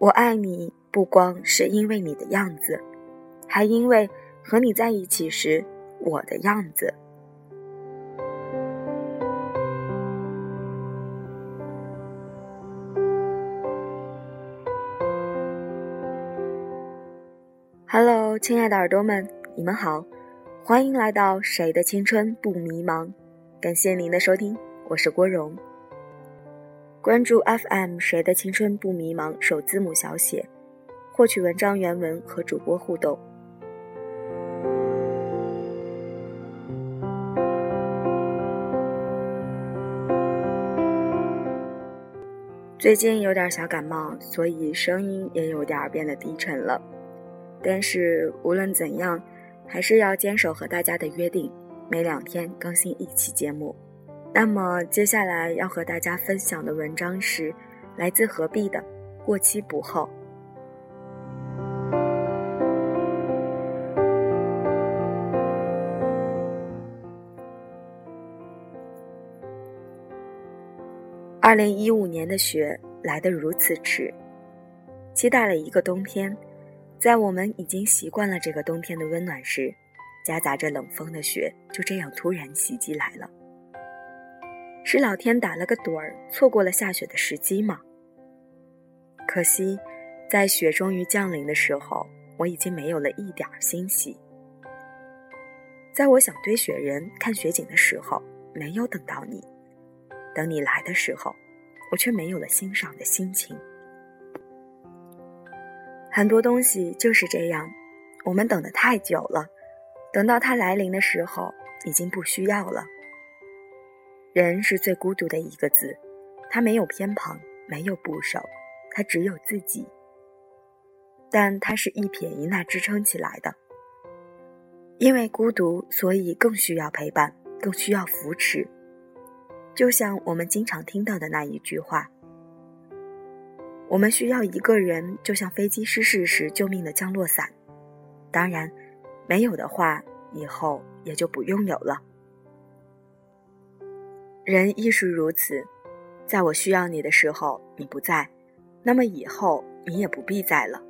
我爱你，不光是因为你的样子，还因为和你在一起时我的样子。Hello，亲爱的耳朵们，你们好，欢迎来到《谁的青春不迷茫》，感谢您的收听，我是郭荣。关注 FM《谁的青春不迷茫》首字母小写，获取文章原文和主播互动。最近有点小感冒，所以声音也有点变得低沉了。但是无论怎样，还是要坚守和大家的约定，每两天更新一期节目。那么接下来要和大家分享的文章是来自何必的《过期不候》。二零一五年的雪来得如此迟，期待了一个冬天，在我们已经习惯了这个冬天的温暖时，夹杂着冷风的雪就这样突然袭击来了。是老天打了个盹儿，错过了下雪的时机吗？可惜，在雪终于降临的时候，我已经没有了一点欣喜。在我想堆雪人、看雪景的时候，没有等到你；等你来的时候，我却没有了欣赏的心情。很多东西就是这样，我们等得太久了，等到它来临的时候，已经不需要了。人是最孤独的一个字，他没有偏旁，没有部首，他只有自己。但他是一撇一捺支撑起来的。因为孤独，所以更需要陪伴，更需要扶持。就像我们经常听到的那一句话：“我们需要一个人，就像飞机失事时救命的降落伞。”当然，没有的话，以后也就不用有了。人亦是如此，在我需要你的时候你不在，那么以后你也不必在了。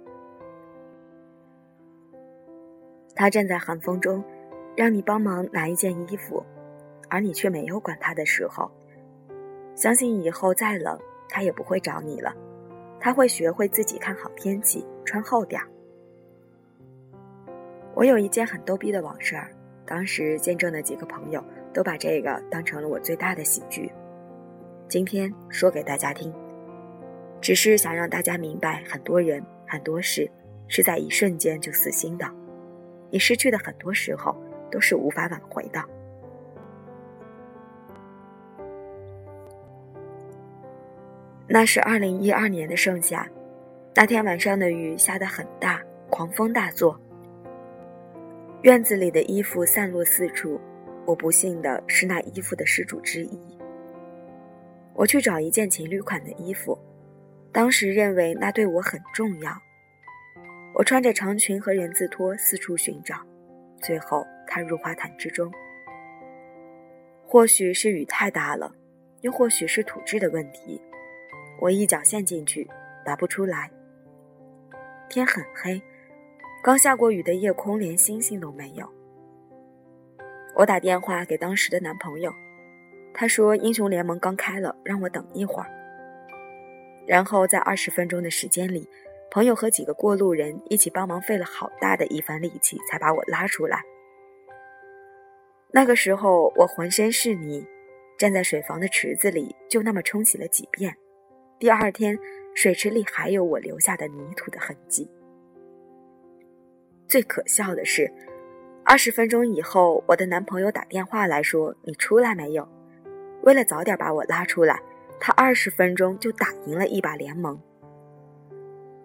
他站在寒风中，让你帮忙拿一件衣服，而你却没有管他的时候，相信以后再冷，他也不会找你了，他会学会自己看好天气，穿厚点儿。我有一件很逗逼的往事，当时见证的几个朋友。都把这个当成了我最大的喜剧，今天说给大家听，只是想让大家明白，很多人很多事是在一瞬间就死心的，你失去的很多时候都是无法挽回的。那是二零一二年的盛夏，那天晚上的雨下得很大，狂风大作，院子里的衣服散落四处。我不幸的是那衣服的失主之一。我去找一件情侣款的衣服，当时认为那对我很重要。我穿着长裙和人字拖四处寻找，最后踏入花坛之中。或许是雨太大了，又或许是土质的问题，我一脚陷进去，拔不出来。天很黑，刚下过雨的夜空连星星都没有。我打电话给当时的男朋友，他说英雄联盟刚开了，让我等一会儿。然后在二十分钟的时间里，朋友和几个过路人一起帮忙，费了好大的一番力气才把我拉出来。那个时候我浑身是泥，站在水房的池子里就那么冲洗了几遍。第二天水池里还有我留下的泥土的痕迹。最可笑的是。二十分钟以后，我的男朋友打电话来说：“你出来没有？”为了早点把我拉出来，他二十分钟就打赢了一把联盟。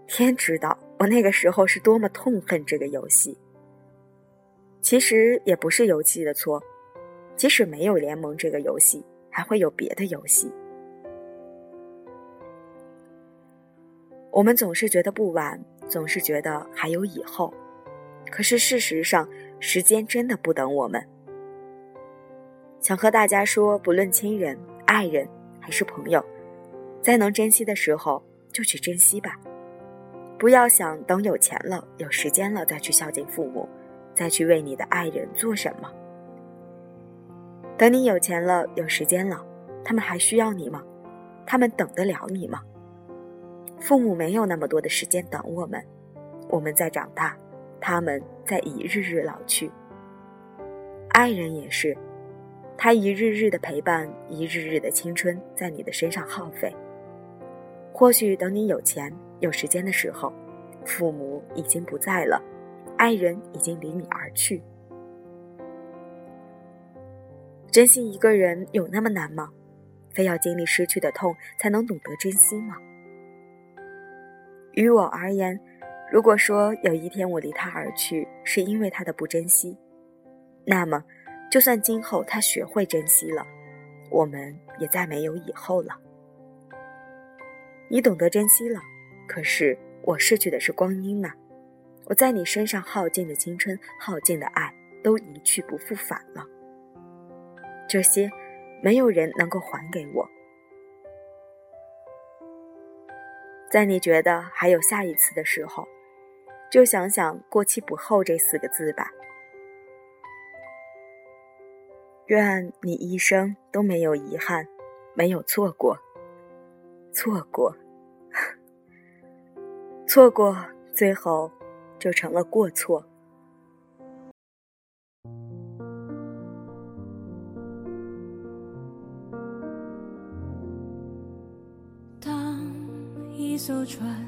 天知道我那个时候是多么痛恨这个游戏。其实也不是游戏的错，即使没有联盟这个游戏，还会有别的游戏。我们总是觉得不晚，总是觉得还有以后，可是事实上。时间真的不等我们。想和大家说，不论亲人、爱人还是朋友，在能珍惜的时候就去珍惜吧。不要想等有钱了、有时间了再去孝敬父母，再去为你的爱人做什么。等你有钱了、有时间了，他们还需要你吗？他们等得了你吗？父母没有那么多的时间等我们，我们在长大，他们在一日日老去。爱人也是，他一日日的陪伴，一日日的青春在你的身上耗费。或许等你有钱有时间的时候，父母已经不在了，爱人已经离你而去。珍惜一个人有那么难吗？非要经历失去的痛才能懂得珍惜吗？于我而言，如果说有一天我离他而去是因为他的不珍惜。那么，就算今后他学会珍惜了，我们也再没有以后了。你懂得珍惜了，可是我失去的是光阴呐！我在你身上耗尽的青春、耗尽的爱，都一去不复返了。这些，没有人能够还给我。在你觉得还有下一次的时候，就想想“过期不候”这四个字吧。愿你一生都没有遗憾，没有错过，错过，错过，最后就成了过错。当一艘船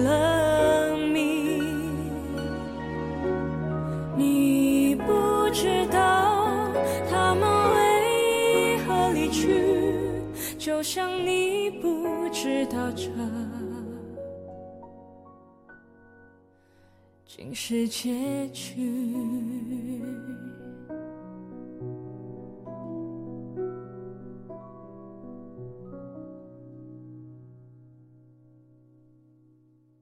想你不知道这，竟是结局。